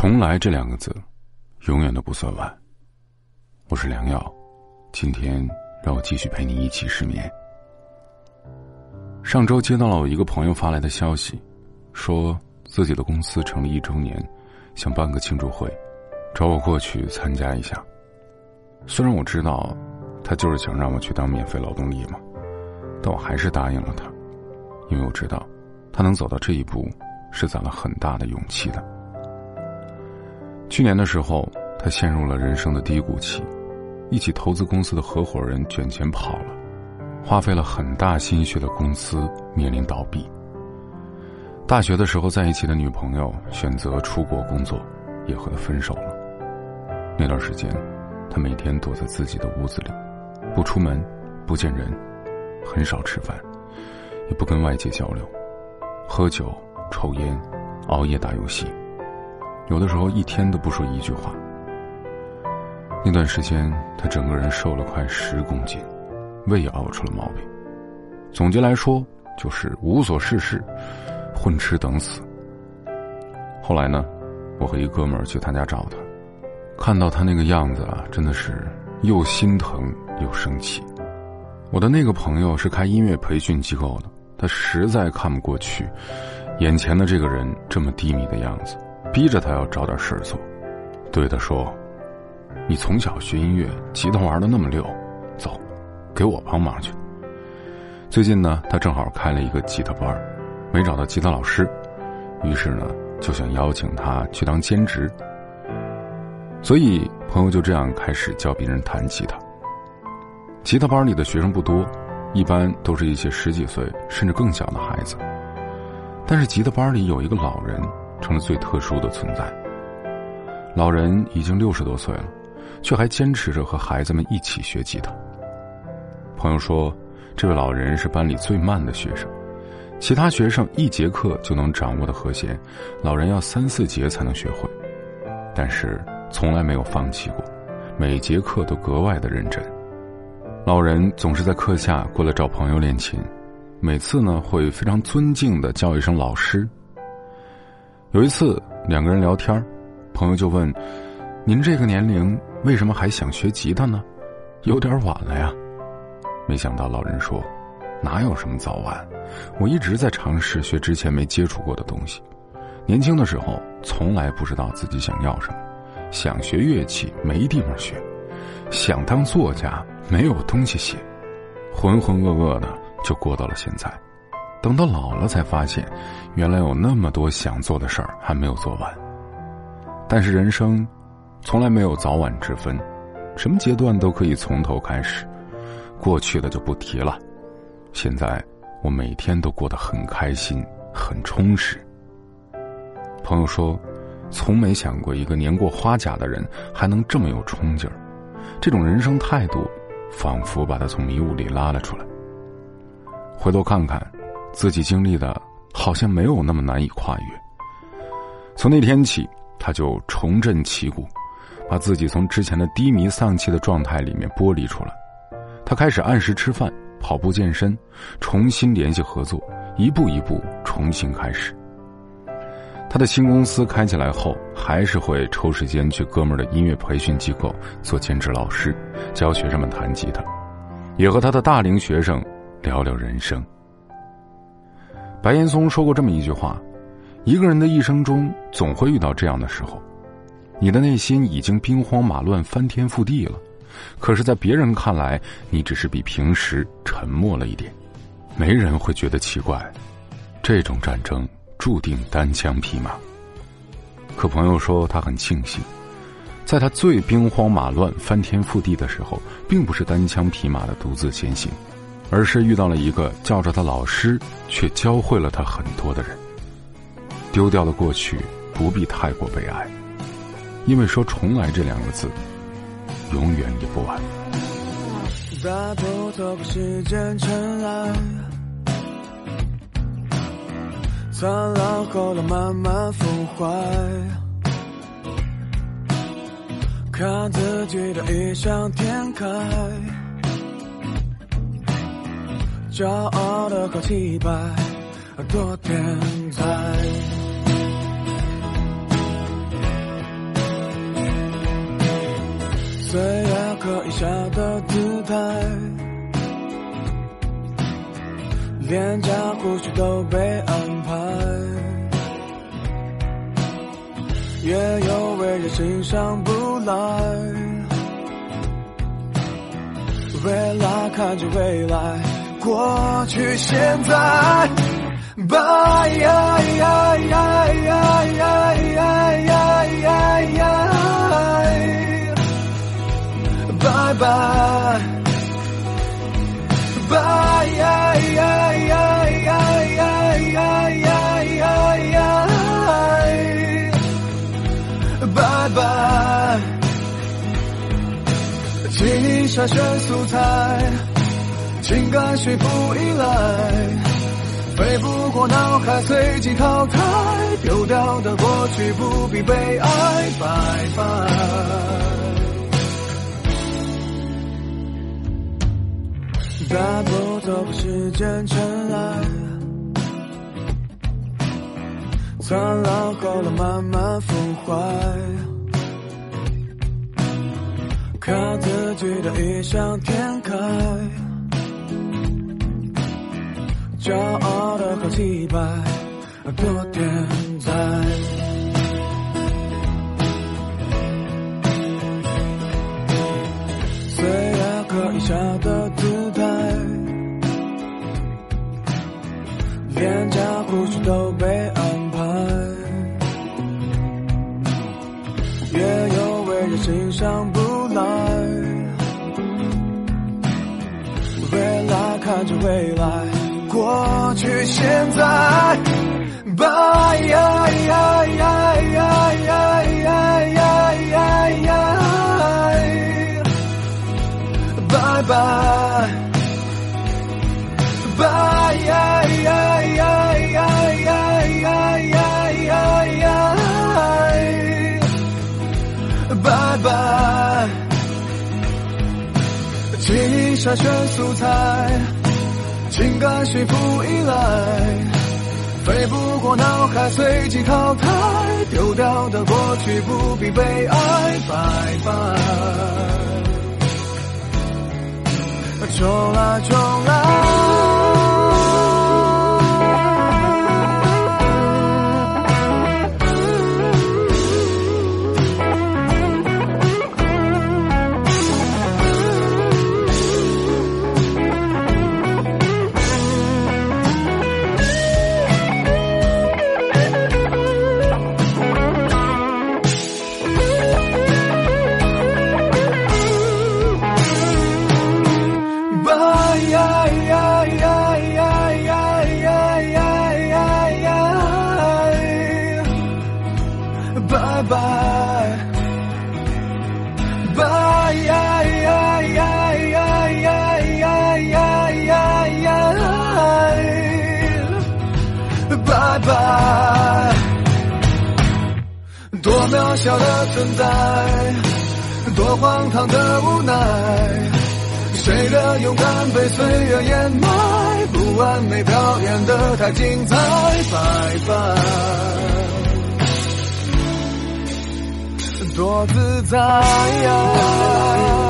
重来这两个字，永远都不算晚。我是良药，今天让我继续陪你一起失眠。上周接到了我一个朋友发来的消息，说自己的公司成立一周年，想办个庆祝会，找我过去参加一下。虽然我知道，他就是想让我去当免费劳动力嘛，但我还是答应了他，因为我知道，他能走到这一步，是攒了很大的勇气的。去年的时候，他陷入了人生的低谷期。一起投资公司的合伙人卷钱跑了，花费了很大心血的公司面临倒闭。大学的时候在一起的女朋友选择出国工作，也和他分手了。那段时间，他每天躲在自己的屋子里，不出门，不见人，很少吃饭，也不跟外界交流，喝酒、抽烟、熬夜打游戏，有的时候一天都不说一句话。那段时间，他整个人瘦了快十公斤，胃也熬出了毛病。总结来说，就是无所事事，混吃等死。后来呢，我和一哥们儿去他家找他，看到他那个样子啊，真的是又心疼又生气。我的那个朋友是开音乐培训机构的，他实在看不过去，眼前的这个人这么低迷的样子，逼着他要找点事儿做，对他说。你从小学音乐，吉他玩的那么溜，走，给我帮忙去。最近呢，他正好开了一个吉他班，没找到吉他老师，于是呢，就想邀请他去当兼职。所以朋友就这样开始教别人弹吉他。吉他班里的学生不多，一般都是一些十几岁甚至更小的孩子。但是吉他班里有一个老人，成了最特殊的存在。老人已经六十多岁了。却还坚持着和孩子们一起学吉他。朋友说，这位老人是班里最慢的学生，其他学生一节课就能掌握的和弦，老人要三四节才能学会。但是从来没有放弃过，每节课都格外的认真。老人总是在课下过来找朋友练琴，每次呢会非常尊敬的叫一声老师。有一次两个人聊天，朋友就问。您这个年龄为什么还想学吉他呢？有点晚了呀。没想到老人说：“哪有什么早晚，我一直在尝试学之前没接触过的东西。年轻的时候从来不知道自己想要什么，想学乐器没地方学，想当作家没有东西写，浑浑噩噩的就过到了现在。等到老了才发现，原来有那么多想做的事儿还没有做完。但是人生……”从来没有早晚之分，什么阶段都可以从头开始。过去的就不提了，现在我每天都过得很开心、很充实。朋友说，从没想过一个年过花甲的人还能这么有冲劲儿，这种人生态度，仿佛把他从迷雾里拉了出来。回头看看，自己经历的，好像没有那么难以跨越。从那天起，他就重振旗鼓。把自己从之前的低迷丧气的状态里面剥离出来，他开始按时吃饭、跑步健身，重新联系合作，一步一步重新开始。他的新公司开起来后，还是会抽时间去哥们儿的音乐培训机构做兼职老师，教学生们弹吉他，也和他的大龄学生聊聊人生。白岩松说过这么一句话：“一个人的一生中，总会遇到这样的时候。”你的内心已经兵荒马乱、翻天覆地了，可是，在别人看来，你只是比平时沉默了一点，没人会觉得奇怪。这种战争注定单枪匹马。可朋友说，他很庆幸，在他最兵荒马乱、翻天覆地的时候，并不是单枪匹马的独自前行，而是遇到了一个叫着他老师，却教会了他很多的人。丢掉了过去，不必太过悲哀。因为说“重来”这两个字，永远也不晚。大步走过时间尘埃，灿烂后来慢慢腐坏，看自己的异想天开，骄傲的高气派，多天才。岁月可以笑的姿态，脸颊胡须都被安排，也有为人欣赏不来，未来看着未来。过去现在，拜呀呀呀呀呀呀呀呀呀。拜拜，拜呀呀呀呀呀呀呀呀呀，拜拜，记忆筛选素材，情感随不依赖，飞不过脑海，随即淘汰，丢掉的过去不必悲哀，拜拜。大步走时间尘埃，灿烂后来慢慢腐坏，靠自己的异想天开，骄傲的好几百多点赞，虽然可以笑的姿态。脸颊胡须都被安排，也有为人欣赏不来。未来看着未来，过去现在，拜呀呀呀呀呀呀呀呀呀，拜拜，拜呀呀。筛选素材，情感幸福依赖，飞不过脑海，随即淘汰，丢掉的过去不必悲哀，拜拜，重来，重来。渺小的存在，多荒唐的无奈，谁的勇敢被岁月掩埋？不完美表演的太精彩，拜拜，多自在呀。